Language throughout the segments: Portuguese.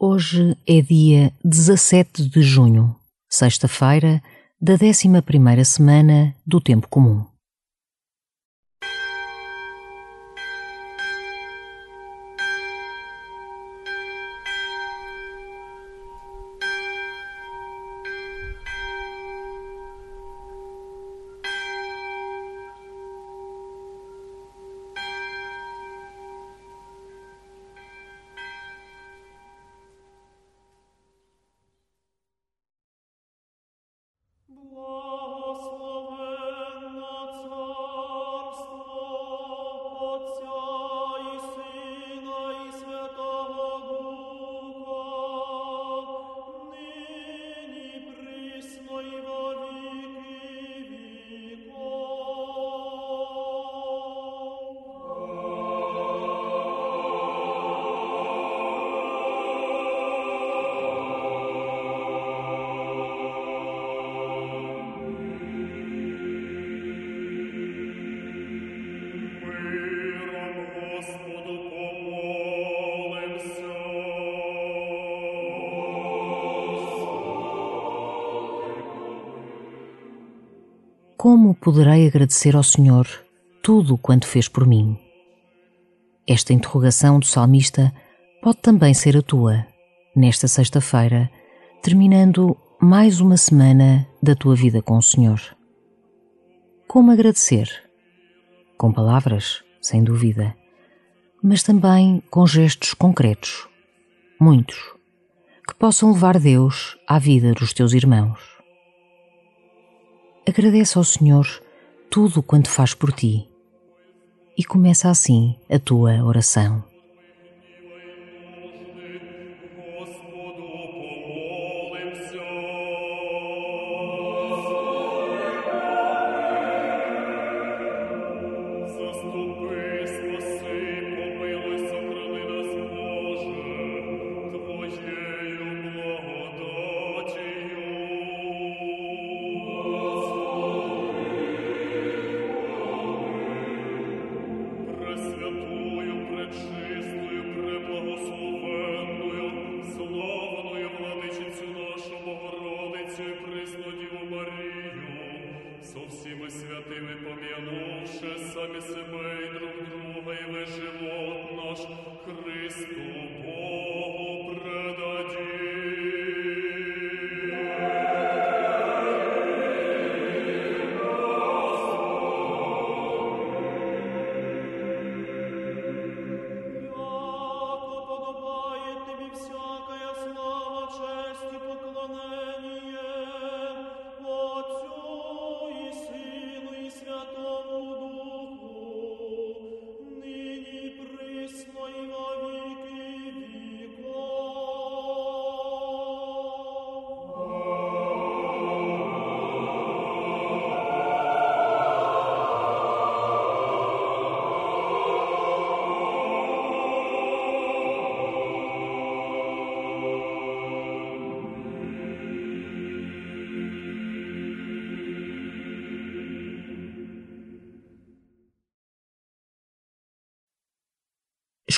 Hoje é dia 17 de junho, sexta-feira da 11ª semana do Tempo Comum. Como poderei agradecer ao Senhor tudo quanto fez por mim? Esta interrogação do salmista pode também ser a tua, nesta sexta-feira, terminando mais uma semana da tua vida com o Senhor. Como agradecer? Com palavras, sem dúvida, mas também com gestos concretos, muitos, que possam levar Deus à vida dos teus irmãos. Agradece ao Senhor tudo quanto faz por ti e começa assim a tua oração.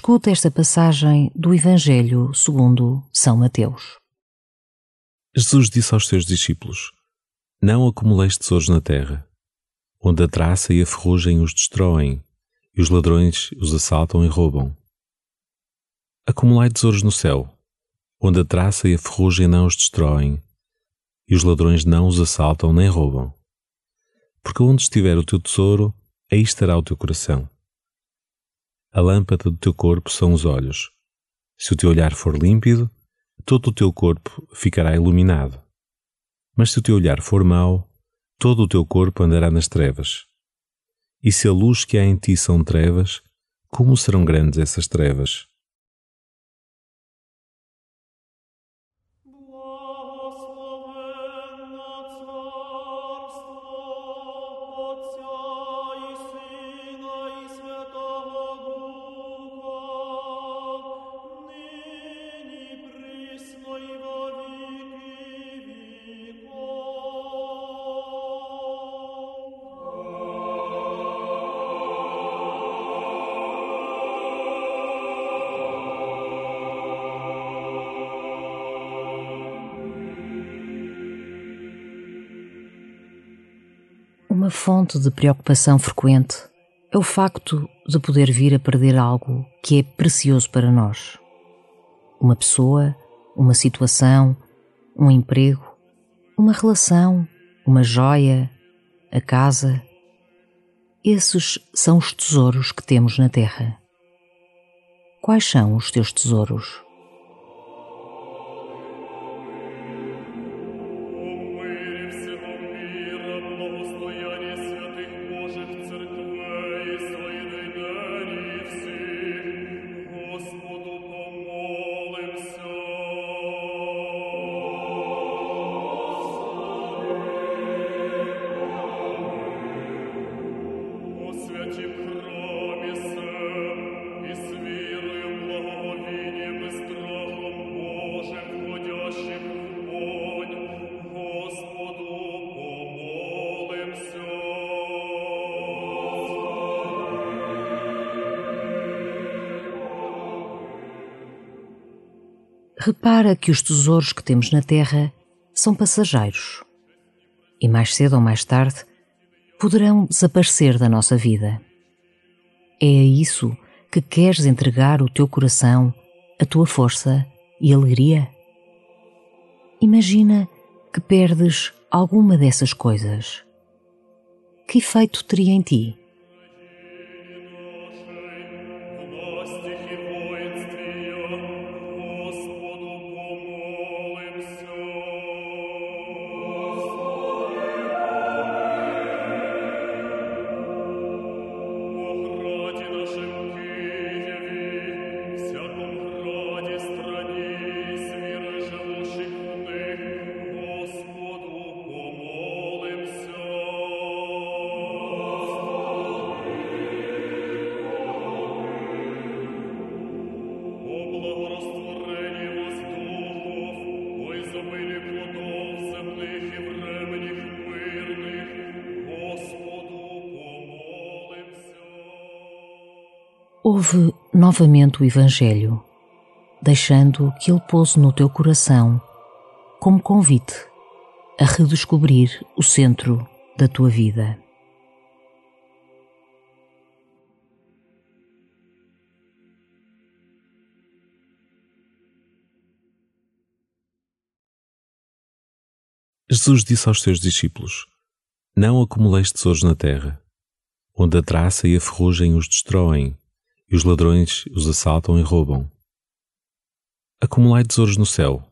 Escuta esta passagem do Evangelho segundo São Mateus. Jesus disse aos seus discípulos: Não acumuleis tesouros na terra, onde a traça e a ferrugem os destroem, e os ladrões os assaltam e roubam. Acumulai tesouros no céu, onde a traça e a ferrugem não os destroem, e os ladrões não os assaltam nem roubam. Porque onde estiver o teu tesouro, aí estará o teu coração. A lâmpada do teu corpo são os olhos. Se o teu olhar for límpido, todo o teu corpo ficará iluminado. Mas se o teu olhar for mau, todo o teu corpo andará nas trevas. E se a luz que há em ti são trevas, como serão grandes essas trevas? Uma fonte de preocupação frequente é o facto de poder vir a perder algo que é precioso para nós. Uma pessoa, uma situação, um emprego, uma relação, uma joia, a casa. Esses são os tesouros que temos na Terra. Quais são os teus tesouros? Repara que os tesouros que temos na Terra são passageiros e mais cedo ou mais tarde poderão desaparecer da nossa vida. É a isso que queres entregar o teu coração, a tua força e alegria? Imagina que perdes alguma dessas coisas. Que efeito teria em ti? Ouve novamente o Evangelho, deixando que ele pouse no teu coração como convite a redescobrir o centro da tua vida. Jesus disse aos seus discípulos: Não acumuleis tesouros na terra, onde a traça e a ferrugem os destroem e os ladrões os assaltam e roubam. Acumulai tesouros no céu,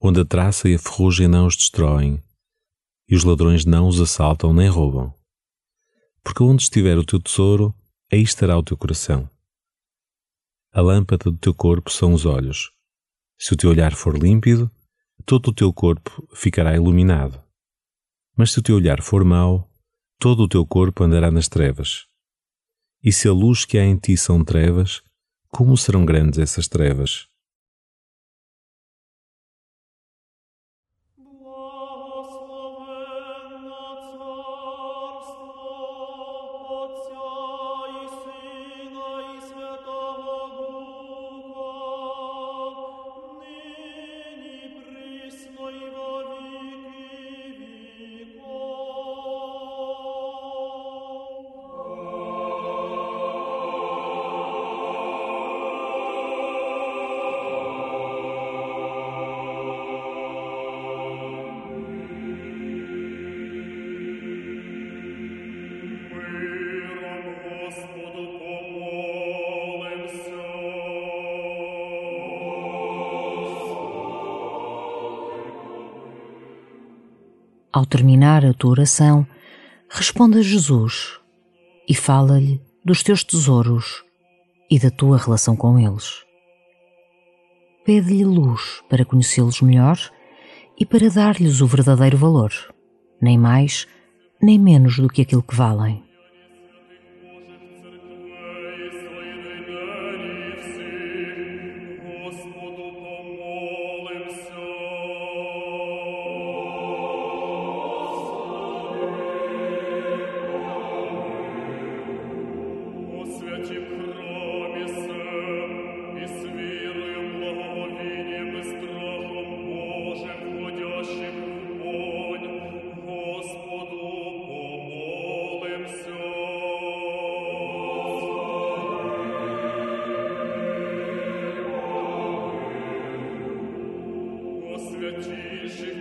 onde a traça e a ferrugem não os destroem, e os ladrões não os assaltam nem roubam. Porque onde estiver o teu tesouro, aí estará o teu coração. A lâmpada do teu corpo são os olhos. Se o teu olhar for límpido, todo o teu corpo ficará iluminado. Mas se o teu olhar for mau, todo o teu corpo andará nas trevas. E se a luz que há em ti são trevas, como serão grandes essas trevas? Ao terminar a tua oração, responda a Jesus e fala-lhe dos teus tesouros e da tua relação com eles. Pede-lhe luz para conhecê-los melhor e para dar-lhes o verdadeiro valor, nem mais nem menos do que aquilo que valem.